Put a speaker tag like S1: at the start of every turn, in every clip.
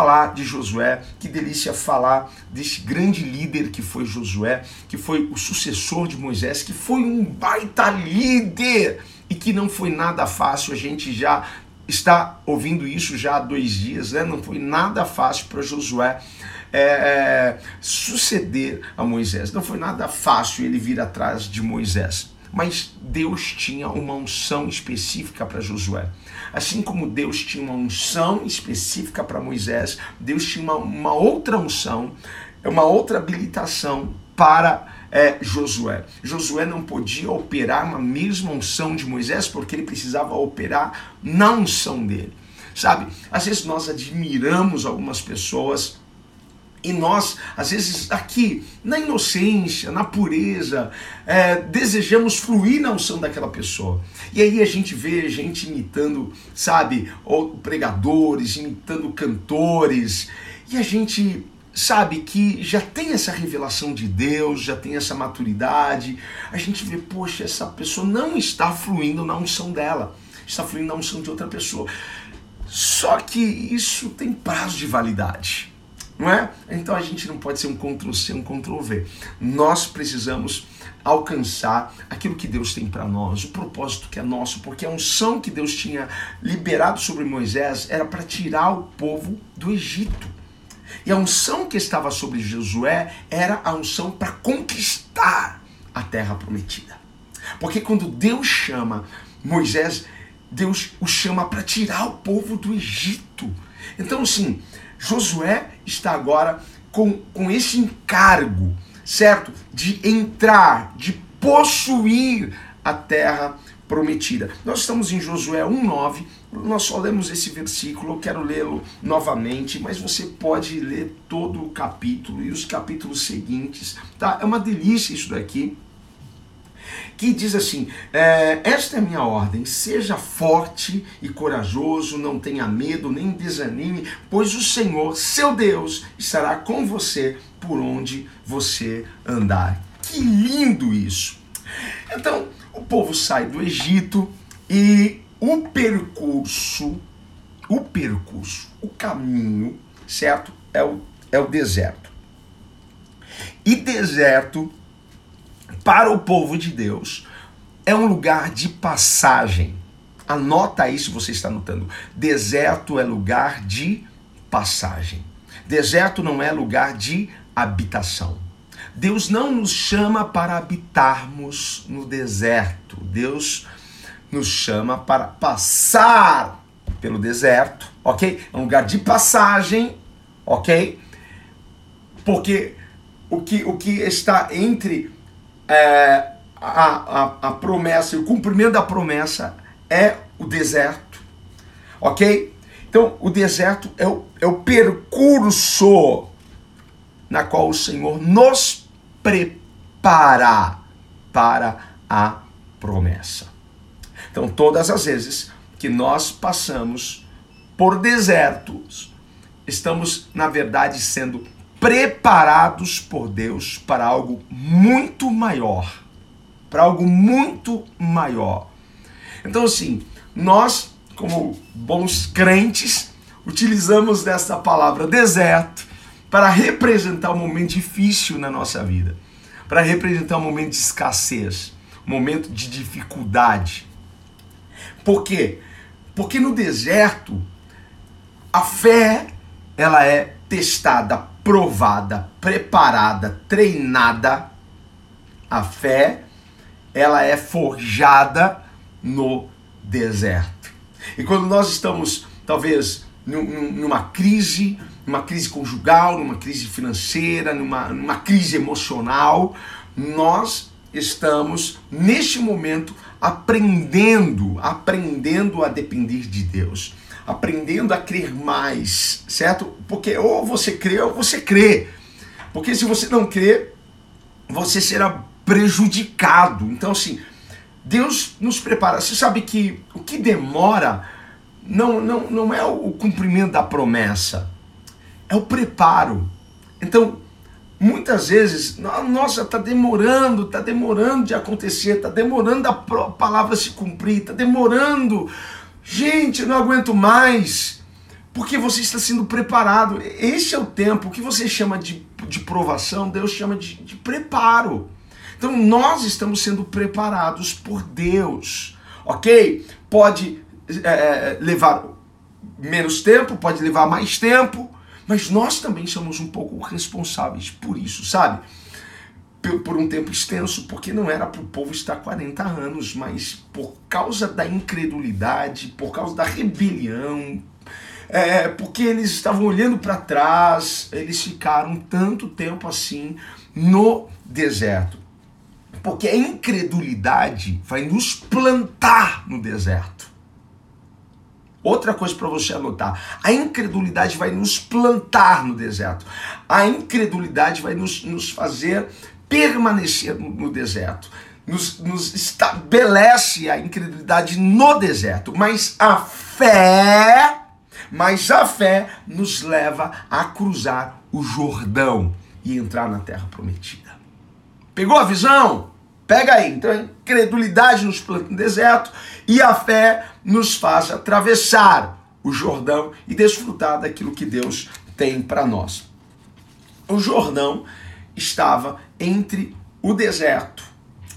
S1: Falar de Josué, que delícia falar desse grande líder que foi Josué, que foi o sucessor de Moisés, que foi um baita líder e que não foi nada fácil. A gente já está ouvindo isso já há dois dias, né? Não foi nada fácil para Josué. É, é, suceder a Moisés. Não foi nada fácil ele vir atrás de Moisés. Mas Deus tinha uma unção específica para Josué. Assim como Deus tinha uma unção específica para Moisés, Deus tinha uma, uma, outra unção, uma outra habilitação para é, Josué. Josué não podia operar na mesma unção de Moisés porque ele precisava operar na unção dele. Sabe, às vezes nós admiramos algumas pessoas e nós, às vezes, aqui, na inocência, na pureza, é, desejamos fluir na unção daquela pessoa. E aí a gente vê gente imitando, sabe, pregadores, imitando cantores, e a gente sabe que já tem essa revelação de Deus, já tem essa maturidade. A gente vê, poxa, essa pessoa não está fluindo na unção dela, está fluindo na unção de outra pessoa. Só que isso tem prazo de validade não é? Então a gente não pode ser um Ctrl-C, um Ctrl-V. Nós precisamos alcançar aquilo que Deus tem para nós, o propósito que é nosso, porque a unção que Deus tinha liberado sobre Moisés era para tirar o povo do Egito. E a unção que estava sobre Josué era a unção para conquistar a terra prometida. Porque quando Deus chama Moisés, Deus o chama para tirar o povo do Egito. Então, assim, Josué está agora com, com esse encargo, certo? De entrar, de possuir a terra prometida. Nós estamos em Josué 1:9. Nós só lemos esse versículo, eu quero lê-lo novamente, mas você pode ler todo o capítulo e os capítulos seguintes, tá? É uma delícia isso daqui que diz assim: é, Esta é minha ordem, seja forte e corajoso, não tenha medo nem desanime, pois o Senhor, seu Deus, estará com você por onde você andar. Que lindo isso! Então, o povo sai do Egito e o percurso, o percurso, o caminho, certo? É o, é o deserto. E deserto para o povo de Deus é um lugar de passagem. Anota aí se você está anotando. Deserto é lugar de passagem. Deserto não é lugar de habitação. Deus não nos chama para habitarmos no deserto. Deus nos chama para passar pelo deserto, ok? É um lugar de passagem, ok? Porque o que, o que está entre é, a, a, a promessa o cumprimento da promessa é o deserto, ok? Então, o deserto é o, é o percurso na qual o Senhor nos prepara para a promessa. Então, todas as vezes que nós passamos por desertos, estamos, na verdade, sendo preparados por Deus para algo muito maior. Para algo muito maior. Então, assim, nós, como bons crentes, utilizamos dessa palavra deserto para representar um momento difícil na nossa vida, para representar um momento de escassez, um momento de dificuldade. Por quê? Porque no deserto a fé ela é testada provada, preparada, treinada, a fé, ela é forjada no deserto. E quando nós estamos, talvez, numa crise, numa crise conjugal, numa crise financeira, numa, numa crise emocional, nós estamos, neste momento, aprendendo, aprendendo a depender de Deus aprendendo a crer mais, certo? Porque ou você crê ou você crê. Porque se você não crê, você será prejudicado. Então, assim, Deus nos prepara. Você sabe que o que demora não, não, não é o cumprimento da promessa, é o preparo. Então, muitas vezes, nossa, está demorando, está demorando de acontecer, está demorando a palavra se cumprir, está demorando. Gente, eu não aguento mais. Porque você está sendo preparado. Esse é o tempo. O que você chama de, de provação, Deus chama de, de preparo. Então nós estamos sendo preparados por Deus. Ok? Pode é, levar menos tempo, pode levar mais tempo, mas nós também somos um pouco responsáveis por isso, sabe? Por um tempo extenso, porque não era para o povo estar 40 anos, mas por causa da incredulidade, por causa da rebelião, é, porque eles estavam olhando para trás, eles ficaram tanto tempo assim no deserto. Porque a incredulidade vai nos plantar no deserto. Outra coisa para você anotar: a incredulidade vai nos plantar no deserto. A incredulidade vai nos, nos fazer permanecer no, deserto. Nos, nos, estabelece a incredulidade no deserto. Mas a fé, mas a fé nos leva a cruzar o Jordão e entrar na terra prometida. Pegou a visão? Pega aí. Então, a incredulidade nos planta no deserto e a fé nos faz atravessar o Jordão e desfrutar daquilo que Deus tem para nós. O Jordão estava entre o deserto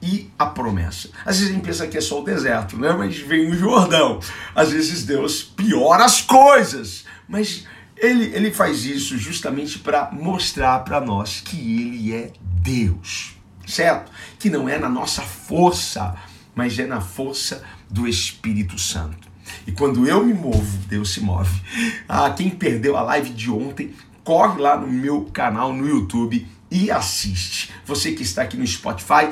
S1: e a promessa. Às vezes a gente pensa que é só o deserto, né? mas vem o Jordão. Às vezes Deus piora as coisas, mas ele, ele faz isso justamente para mostrar para nós que ele é Deus certo? Que não é na nossa força, mas é na força do Espírito Santo. E quando eu me movo, Deus se move. Ah, quem perdeu a live de ontem, corre lá no meu canal no YouTube e assiste. Você que está aqui no Spotify,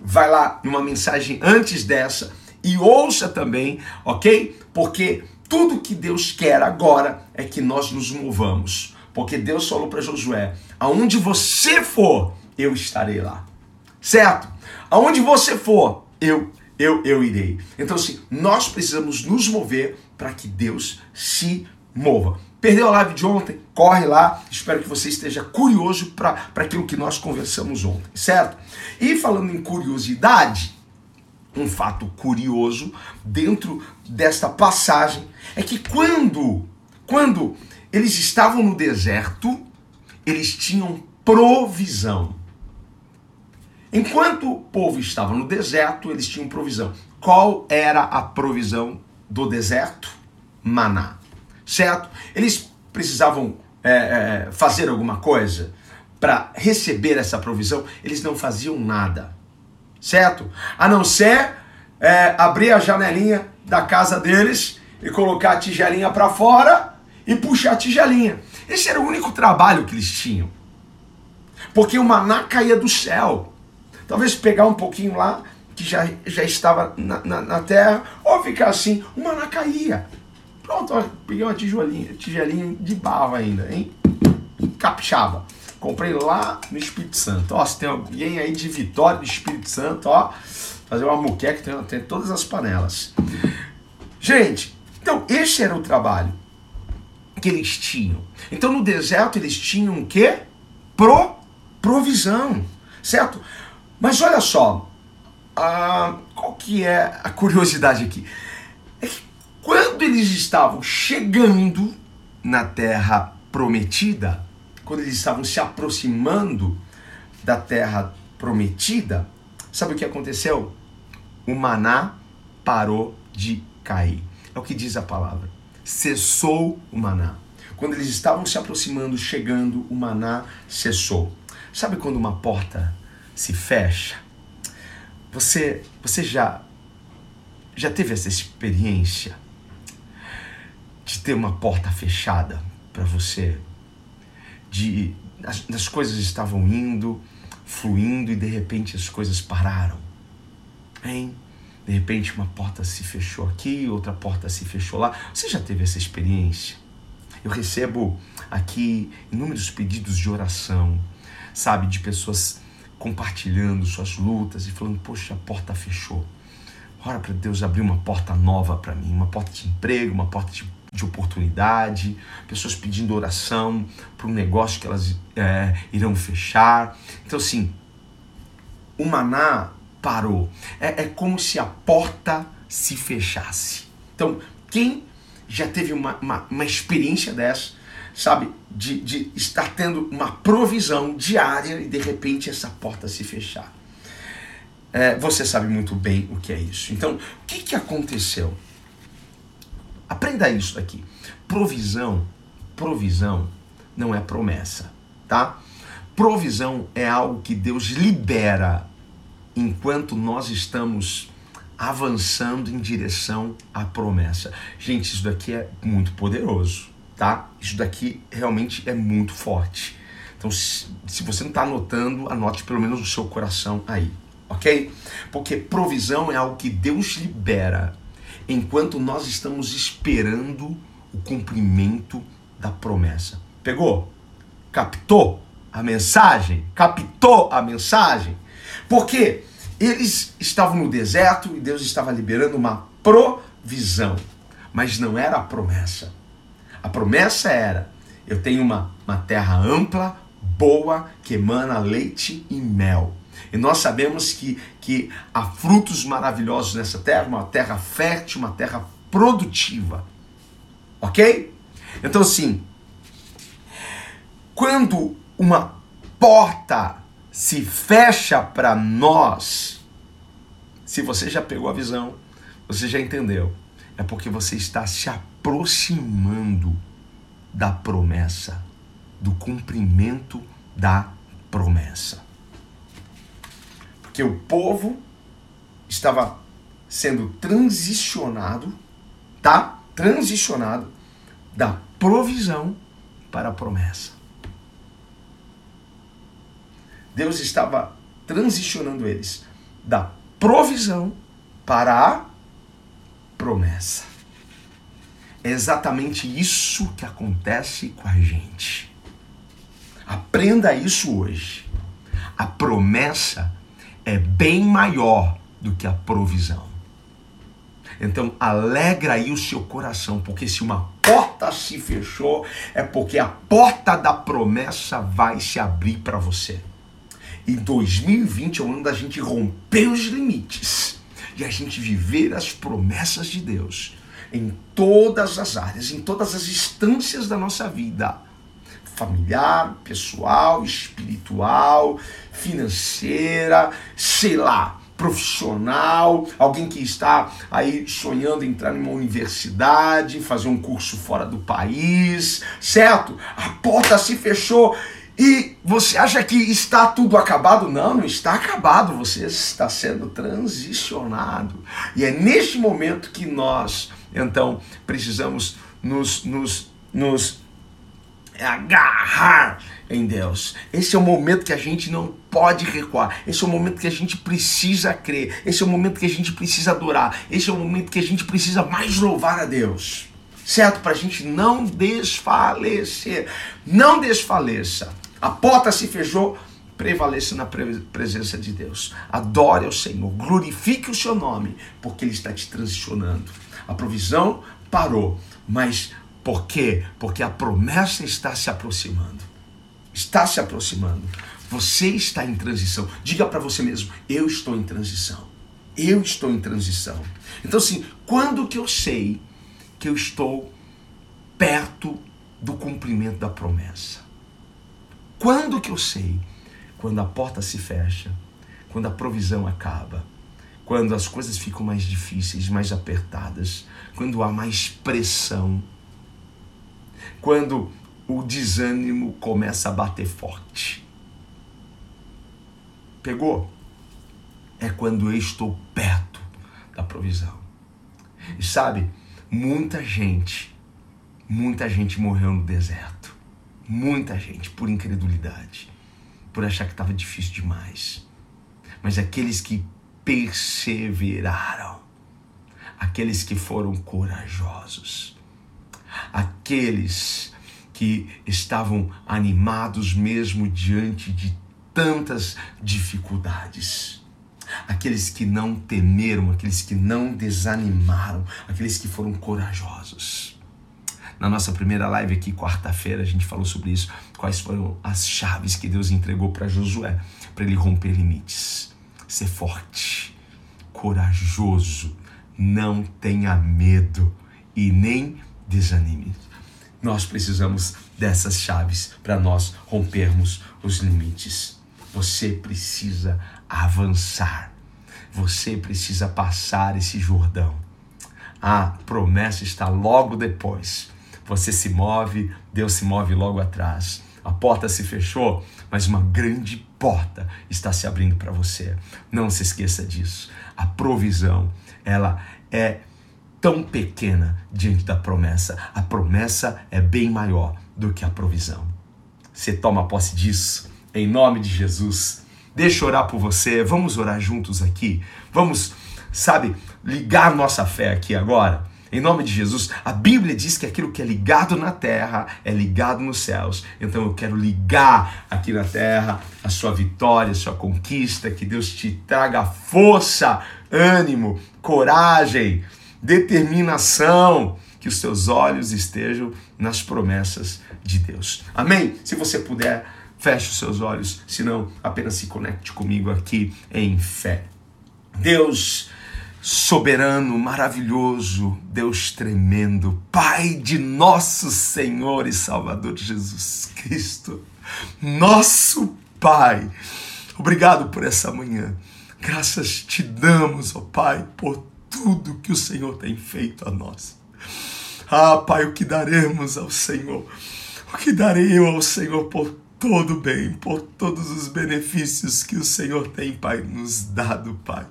S1: vai lá numa mensagem antes dessa e ouça também, ok? Porque tudo que Deus quer agora é que nós nos movamos. Porque Deus falou para Josué: aonde você for, eu estarei lá certo? Aonde você for, eu eu eu irei. Então assim, nós precisamos nos mover para que Deus se mova. Perdeu a live de ontem? Corre lá. Espero que você esteja curioso para aquilo que nós conversamos ontem, certo? E falando em curiosidade, um fato curioso dentro desta passagem é que quando quando eles estavam no deserto, eles tinham provisão. Enquanto o povo estava no deserto, eles tinham provisão. Qual era a provisão do deserto? Maná. Certo? Eles precisavam é, é, fazer alguma coisa para receber essa provisão. Eles não faziam nada. Certo? A não ser é, abrir a janelinha da casa deles e colocar a tigelinha para fora e puxar a tigelinha. Esse era o único trabalho que eles tinham. Porque o maná caía do céu. Talvez pegar um pouquinho lá, que já, já estava na, na, na terra, ou ficar assim, uma maná caía. Pronto, ó, peguei uma tijolinha, tigelinha de barro ainda, hein? Capixaba. Comprei lá no Espírito Santo. Ó, se tem alguém aí de Vitória do Espírito Santo, ó, fazer uma muqueca, tem, tem todas as panelas. Gente, então esse era o trabalho que eles tinham. Então no deserto eles tinham o quê? Pro, provisão, certo? Mas olha só, a, qual que é a curiosidade aqui? Quando eles estavam chegando na terra prometida, quando eles estavam se aproximando da terra prometida, sabe o que aconteceu? O maná parou de cair. É o que diz a palavra. Cessou o maná. Quando eles estavam se aproximando, chegando, o maná cessou. Sabe quando uma porta se fecha. Você, você já, já teve essa experiência de ter uma porta fechada para você? De as, as coisas estavam indo, fluindo e de repente as coisas pararam. Hein? de repente uma porta se fechou aqui, outra porta se fechou lá. Você já teve essa experiência? Eu recebo aqui inúmeros pedidos de oração, sabe, de pessoas compartilhando suas lutas e falando: Poxa, a porta fechou. Ora para Deus abrir uma porta nova para mim, uma porta de emprego, uma porta de, de oportunidade, pessoas pedindo oração para um negócio que elas é, irão fechar. Então, assim, o maná parou. É, é como se a porta se fechasse. Então, quem já teve uma, uma, uma experiência dessa, sabe, de, de estar tendo uma provisão diária e de repente essa porta se fechar? É, você sabe muito bem o que é isso. Então, o que, que aconteceu? Aprenda isso daqui. Provisão, provisão não é promessa, tá? Provisão é algo que Deus libera enquanto nós estamos avançando em direção à promessa. Gente, isso daqui é muito poderoso, tá? Isso daqui realmente é muito forte. Então, se, você não está anotando, anote pelo menos o seu coração aí ok? Porque provisão é algo que Deus libera enquanto nós estamos esperando o cumprimento da promessa. Pegou? Captou a mensagem? Captou a mensagem? Porque eles estavam no deserto e Deus estava liberando uma provisão, mas não era a promessa. A promessa era: eu tenho uma, uma terra ampla, boa, que emana leite e mel. E nós sabemos que, que há frutos maravilhosos nessa terra, uma terra fértil, uma terra produtiva. Ok? Então, assim, quando uma porta se fecha para nós, se você já pegou a visão, você já entendeu, é porque você está se aproximando da promessa, do cumprimento da promessa que o povo estava sendo transicionado, tá? Transicionado da provisão para a promessa. Deus estava transicionando eles da provisão para a promessa. É exatamente isso que acontece com a gente. Aprenda isso hoje. A promessa é bem maior do que a provisão. Então, alegra aí o seu coração, porque se uma porta se fechou, é porque a porta da promessa vai se abrir para você. E 2020 é o ano da gente romper os limites e a gente viver as promessas de Deus em todas as áreas, em todas as instâncias da nossa vida familiar, pessoal, espiritual, financeira, sei lá, profissional, alguém que está aí sonhando entrar em uma universidade, fazer um curso fora do país, certo? A porta se fechou e você acha que está tudo acabado? Não, não está acabado, você está sendo transicionado. E é neste momento que nós, então, precisamos nos, nos, nos agarrar em Deus. Esse é o momento que a gente não pode recuar. Esse é o momento que a gente precisa crer. Esse é o momento que a gente precisa adorar. Esse é o momento que a gente precisa mais louvar a Deus. Certo? Para a gente não desfalecer. Não desfaleça. A porta se fechou. Prevaleça na presença de Deus. Adore ao Senhor. Glorifique o seu nome. Porque Ele está te transicionando. A provisão parou. Mas por quê? Porque a promessa está se aproximando está se aproximando. Você está em transição. Diga para você mesmo: eu estou em transição. Eu estou em transição. Então, assim, quando que eu sei que eu estou perto do cumprimento da promessa? Quando que eu sei? Quando a porta se fecha, quando a provisão acaba, quando as coisas ficam mais difíceis, mais apertadas, quando há mais pressão, quando o desânimo começa a bater forte. Pegou? É quando eu estou perto da provisão. E sabe, muita gente, muita gente morreu no deserto. Muita gente por incredulidade, por achar que estava difícil demais. Mas aqueles que perseveraram. Aqueles que foram corajosos. Aqueles que estavam animados mesmo diante de tantas dificuldades. Aqueles que não temeram, aqueles que não desanimaram, aqueles que foram corajosos. Na nossa primeira live aqui, quarta-feira, a gente falou sobre isso. Quais foram as chaves que Deus entregou para Josué, para ele romper limites. Ser forte, corajoso, não tenha medo e nem desanime. Nós precisamos dessas chaves para nós rompermos os limites. Você precisa avançar. Você precisa passar esse Jordão. A promessa está logo depois. Você se move, Deus se move logo atrás. A porta se fechou, mas uma grande porta está se abrindo para você. Não se esqueça disso. A provisão, ela é tão pequena diante da promessa. A promessa é bem maior do que a provisão. Você toma posse disso em nome de Jesus. Deixa eu orar por você. Vamos orar juntos aqui. Vamos, sabe, ligar nossa fé aqui agora. Em nome de Jesus, a Bíblia diz que aquilo que é ligado na terra é ligado nos céus. Então eu quero ligar aqui na terra a sua vitória, a sua conquista, que Deus te traga força, ânimo, coragem, determinação, que os seus olhos estejam nas promessas de Deus. Amém? Se você puder, feche os seus olhos, senão apenas se conecte comigo aqui em fé. Deus soberano, maravilhoso, Deus tremendo, Pai de nosso Senhor e Salvador Jesus Cristo, nosso Pai. Obrigado por essa manhã. Graças te damos, ó Pai, por tudo que o Senhor tem feito a nós. Ah, Pai, o que daremos ao Senhor? O que darei eu ao Senhor por todo bem, por todos os benefícios que o Senhor tem, Pai, nos dado, Pai.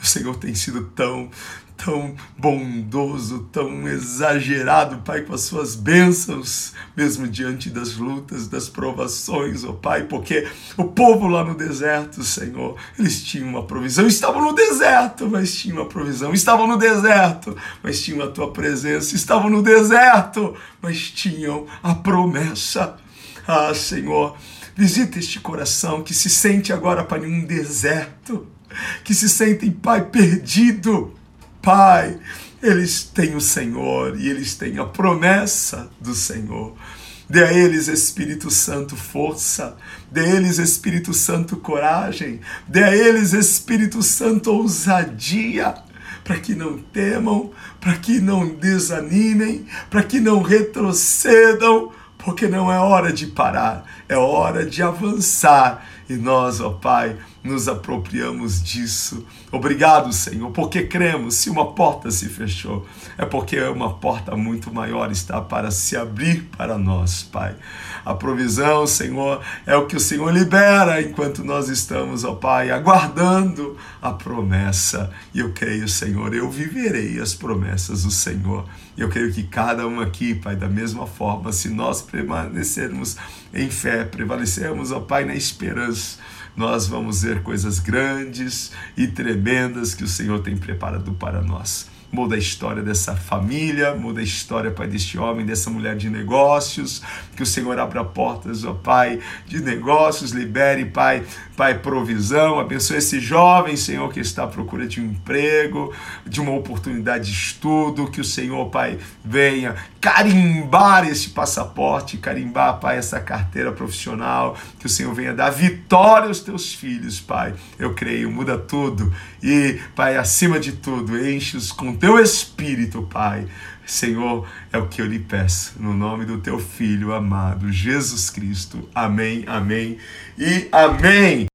S1: O Senhor tem sido tão, tão bondoso, tão exagerado, Pai, com as suas bênçãos, mesmo diante das lutas, das provações, ó oh, Pai, porque o povo lá no deserto, Senhor, eles tinham uma provisão, estavam no deserto, mas tinham uma provisão, estavam no deserto, mas tinham a tua presença, estavam no deserto, mas tinham a promessa. Ah, Senhor, visita este coração que se sente agora, Pai, em um deserto, que se sentem, Pai, perdido. Pai, eles têm o Senhor e eles têm a promessa do Senhor. Dê a eles, Espírito Santo, força. Dê a eles, Espírito Santo, coragem. Dê a eles, Espírito Santo, ousadia. Para que não temam, para que não desanimem, para que não retrocedam, porque não é hora de parar, é hora de avançar. E nós, ó Pai, nos apropriamos disso. Obrigado, Senhor, porque cremos. Se uma porta se fechou, é porque uma porta muito maior está para se abrir para nós, Pai. A provisão, Senhor, é o que o Senhor libera enquanto nós estamos, ó Pai, aguardando a promessa. E eu creio, Senhor, eu viverei as promessas do Senhor. Eu creio que cada um aqui, Pai, da mesma forma, se nós permanecermos em fé, prevalecermos, ó Pai, na esperança, nós vamos ver coisas grandes e tremendas que o Senhor tem preparado para nós muda a história dessa família, muda a história, Pai, deste homem, dessa mulher de negócios, que o Senhor abra portas, ó Pai, de negócios, libere, Pai, Pai, provisão, abençoe esse jovem, Senhor, que está à procura de um emprego, de uma oportunidade de estudo, que o Senhor, Pai, venha carimbar esse passaporte, carimbar, Pai, essa carteira profissional, que o Senhor venha dar vitória aos teus filhos, Pai. Eu creio, muda tudo. E, Pai, acima de tudo, enche-os com teu espírito, Pai. Senhor, é o que eu lhe peço, no nome do teu filho amado, Jesus Cristo. Amém, amém e amém.